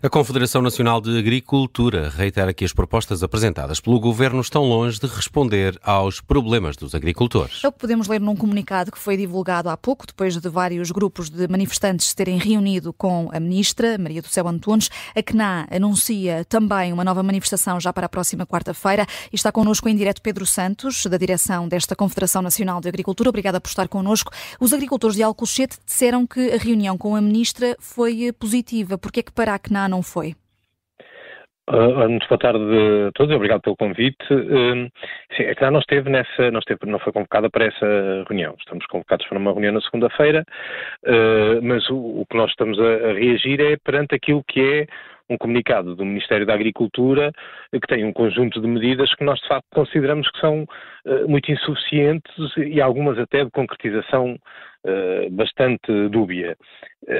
A Confederação Nacional de Agricultura reitera que as propostas apresentadas pelo governo estão longe de responder aos problemas dos agricultores. É o que podemos ler num comunicado que foi divulgado há pouco, depois de vários grupos de manifestantes terem reunido com a ministra, Maria do Céu Antunes. A CNA anuncia também uma nova manifestação já para a próxima quarta-feira. E está connosco em direto Pedro Santos, da direção desta Confederação Nacional de Agricultura. Obrigada por estar connosco. Os agricultores de Alcochete disseram que a reunião com a ministra foi positiva. Por que é que para a CNA não foi? Uh, muito boa tarde a todos, obrigado pelo convite. Uh, sim, é que não esteve nessa, não, esteve, não foi convocada para essa reunião. Estamos convocados para uma reunião na segunda-feira, uh, mas o, o, que nós estamos a, a, reagir é perante aquilo que é um comunicado do Ministério da Agricultura que tem um conjunto de medidas que nós de facto consideramos que são uh, muito insuficientes e algumas até de concretização uh, bastante dúbia.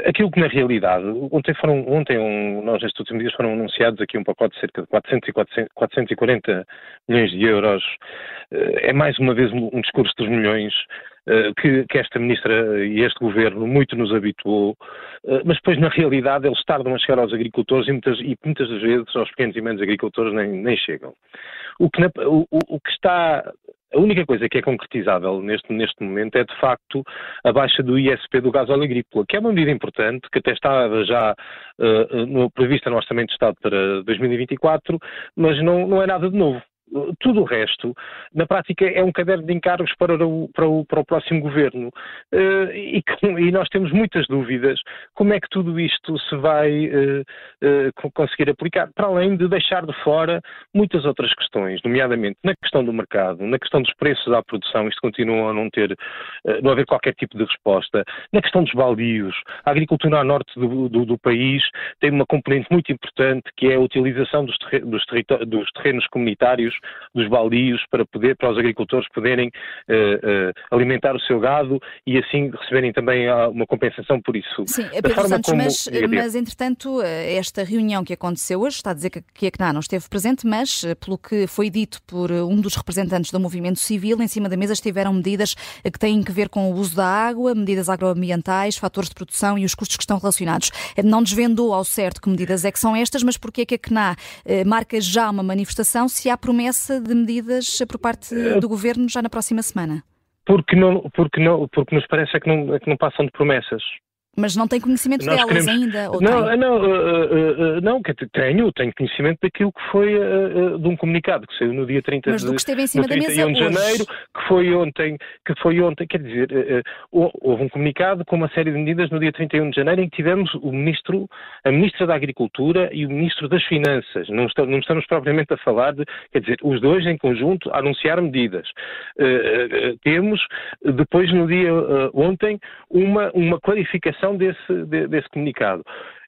Aquilo que na realidade, ontem foram, ontem um, nós nestes últimos dias foram anunciados aqui um pacote de cerca de 400 e 400, 440 milhões de euros, é mais uma vez um, discurso dos milhões, eh, que, que, esta ministra e este governo muito nos habituou, eh, mas depois na realidade eles tardam a chegar aos agricultores e muitas, e muitas das vezes aos pequenos e médios agricultores nem, nem chegam. O que, na, o, o que está a única coisa que é concretizável neste, neste momento é, de facto, a baixa do ISP do gás óleo agrícola, que é uma medida importante, que até estava já uh, no, prevista no Orçamento de Estado para 2024, mas não, não é nada de novo. Tudo o resto, na prática, é um caderno de encargos para o, para o, para o próximo governo. Uh, e, e, nós temos muitas dúvidas como é que tudo isto se vai uh, uh, conseguir aplicar, para além de deixar de fora muitas outras questões, nomeadamente na questão do mercado, na questão dos preços à produção, isto continua a não ter, não haver qualquer tipo de resposta, na questão dos baldios, a agricultura a norte do, do, do país tem uma componente muito importante que é a utilização dos, dos terrenos comunitários dos baldios para, poder, para os agricultores poderem uh, uh, alimentar o seu gado e assim receberem também ah, uma compensação por isso. Sim, Pedro Santos, como... mas, mas entretanto esta reunião que aconteceu hoje, está a dizer que, a CNA não esteve presente, mas pelo que foi dito por um dos representantes do movimento civil, em cima da mesa estiveram medidas que têm que ver com o uso da água, medidas agroambientais, fatores de produção e os custos que estão relacionados. Não desvendou ao certo que medidas é que são estas, mas porquê é que a CNA marca já uma manifestação se há promessa promessa de medidas por parte eh, do Governo já na próxima semana? Porque, não, porque, não, porque nos parece é que não, é que não passam de promessas. Mas não tem conhecimento Nós delas queremos... ainda? não, tem? não, uh, uh, uh, não, tenho, tenho conhecimento daquilo que foi de um comunicado que saiu no dia 30 Mas de, do que esteve em cima da mesa de janeiro, que foi ontem, que foi ontem, quer dizer, houve um comunicado com uma série de medidas no dia 31 de janeiro em que tivemos o ministro, a ministra da Agricultura e o ministro das Finanças. Não estamos, não estamos propriamente a falar de, quer dizer, os dois em conjunto a anunciar medidas. temos depois no dia ontem uma, uma clarificação desse, desse comunicado.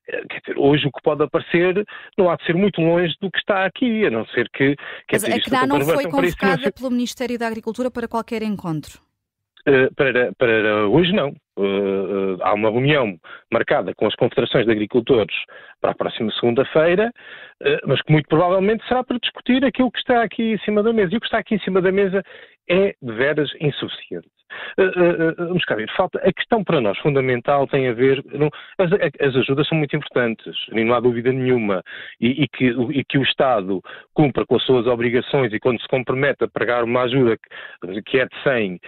Eh, dizer, hoje o que pode aparecer não há de ser muito longe do que está aqui, a não ser que. Quer Mas dizer, a CNA não foi convocada pelo Ministério da Agricultura para qualquer encontro? Uh, para, para hoje não. Uh, uh, há uma reunião marcada com as confederações de agricultores para a próxima segunda-feira, mas que muito provavelmente será para discutir aquilo que está aqui em cima da mesa. E o que está aqui em cima da mesa é de veras insuficiente. Vamos cá ver, falta, a questão para nós fundamental tem a ver, não, as, as, ajudas são muito importantes, não há dúvida nenhuma, e, e, que, e, que, o Estado cumpra com as suas obrigações e quando se compromete a pagar uma ajuda que, é de 100, uh,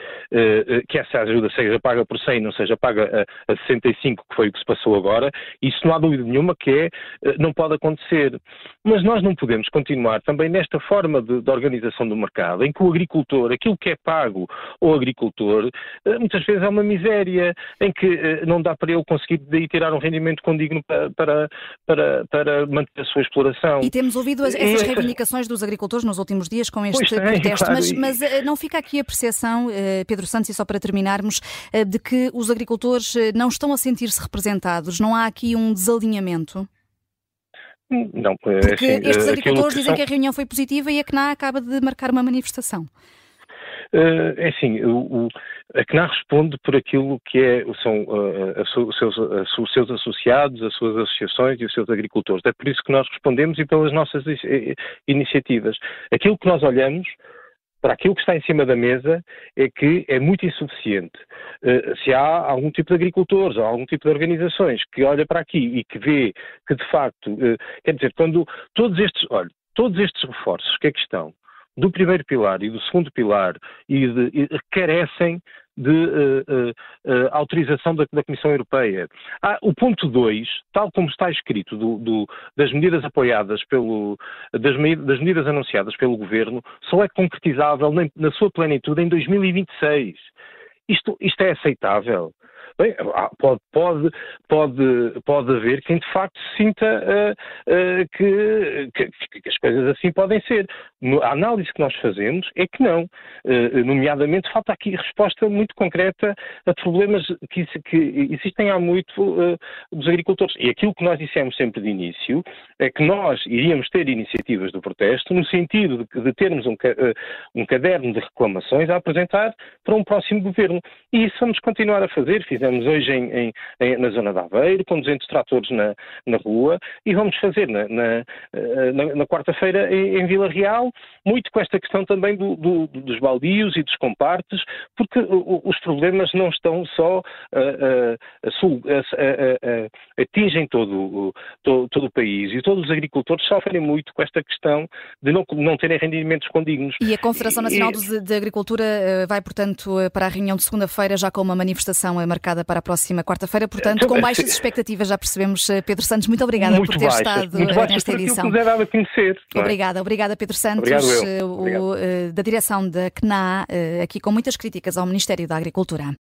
que essa ajuda seja paga por 100, não seja paga a, a 65, que foi o que se passou agora, isso não há dúvida nenhuma que é, não pode acontecer. Mas nós não podemos continuar também nesta forma de, de organização do mercado, em que o agricultor, aquilo que é pago ao agricultor, eh, muitas vezes é uma miséria em que eh, não dá para ele conseguir daí tirar um rendimento condigno para, para, para, manter a sua exploração. E temos ouvido essas e, reivindicações dos agricultores nos últimos dias com este tem, protesto, claro, mas, mas, eh, não fica aqui a percepção, Pedro Santos, e só para terminarmos, de que os agricultores não estão a sentir-se representados, não há aqui um desalinhamento? Não, Porque assim, estes agricultores dizem são... que a reunião foi positiva e a CNA acaba de marcar uma manifestação. Uh, é assim, o, o, a CNA responde por aquilo que é, são uh, os, seus, os, seus, associados, as suas associações e os seus agricultores. É por isso que nós respondemos e pelas nossas iniciativas. Aquilo que nós olhamos para aquilo que está em cima da mesa é que é muito insuficiente. Uh, se há algum tipo de agricultores ou algum tipo de organizações que olha para aqui e que vê que de facto, uh, quer dizer, quando todos estes, olha, todos estes reforços que aqui estão, do primeiro pilar e do segundo pilar, e, de, e carecem de uh, uh, autorização da, da, Comissão Europeia. Ah, o ponto 2, tal como está escrito do, do, das medidas apoiadas pelo, das, das, medidas anunciadas pelo Governo, só é concretizável na, na sua plenitude em 2026. Isto, isto é aceitável? Bem, pode, pode, pode, pode haver quem de facto sinta uh, uh, que, que, que, as coisas assim podem ser. A análise que nós fazemos é que não. Uh, nomeadamente, falta aqui resposta muito concreta a problemas que, que existem há muito dos agricultores. E aquilo que nós dissemos sempre de início é que nós iríamos ter iniciativas do protesto no sentido de, de termos um, um caderno de reclamações a apresentar para um próximo governo. E isso vamos continuar a fazer. Fizemos fizemos hoje em, em, na zona de Aveiro, com 200 tratores na, na rua, e vamos fazer na, na, eh, na, na quarta-feira em, em, Vila Real, muito com esta questão também do, do, dos baldios e dos compartes, porque os problemas não estão só a, a, atingem todo, todo, todo, o país e todos os agricultores sofrem muito com esta questão de não, não terem rendimentos condignos. E a Confederação Nacional e, de Agricultura eh, vai, portanto, eh, para a reunião de segunda-feira já com uma manifestação marcada marcada para a próxima quarta-feira, portanto, com baixas expectativas, já percebemos. Eh, Pedro Santos, muito obrigada muito por ter baixas, estado muito eh, nesta edição. Que a conhecer, é? Obrigada, obrigada, Pedro Santos, Obrigado o, da direção da CNA, aqui com muitas críticas ao Ministério da Agricultura.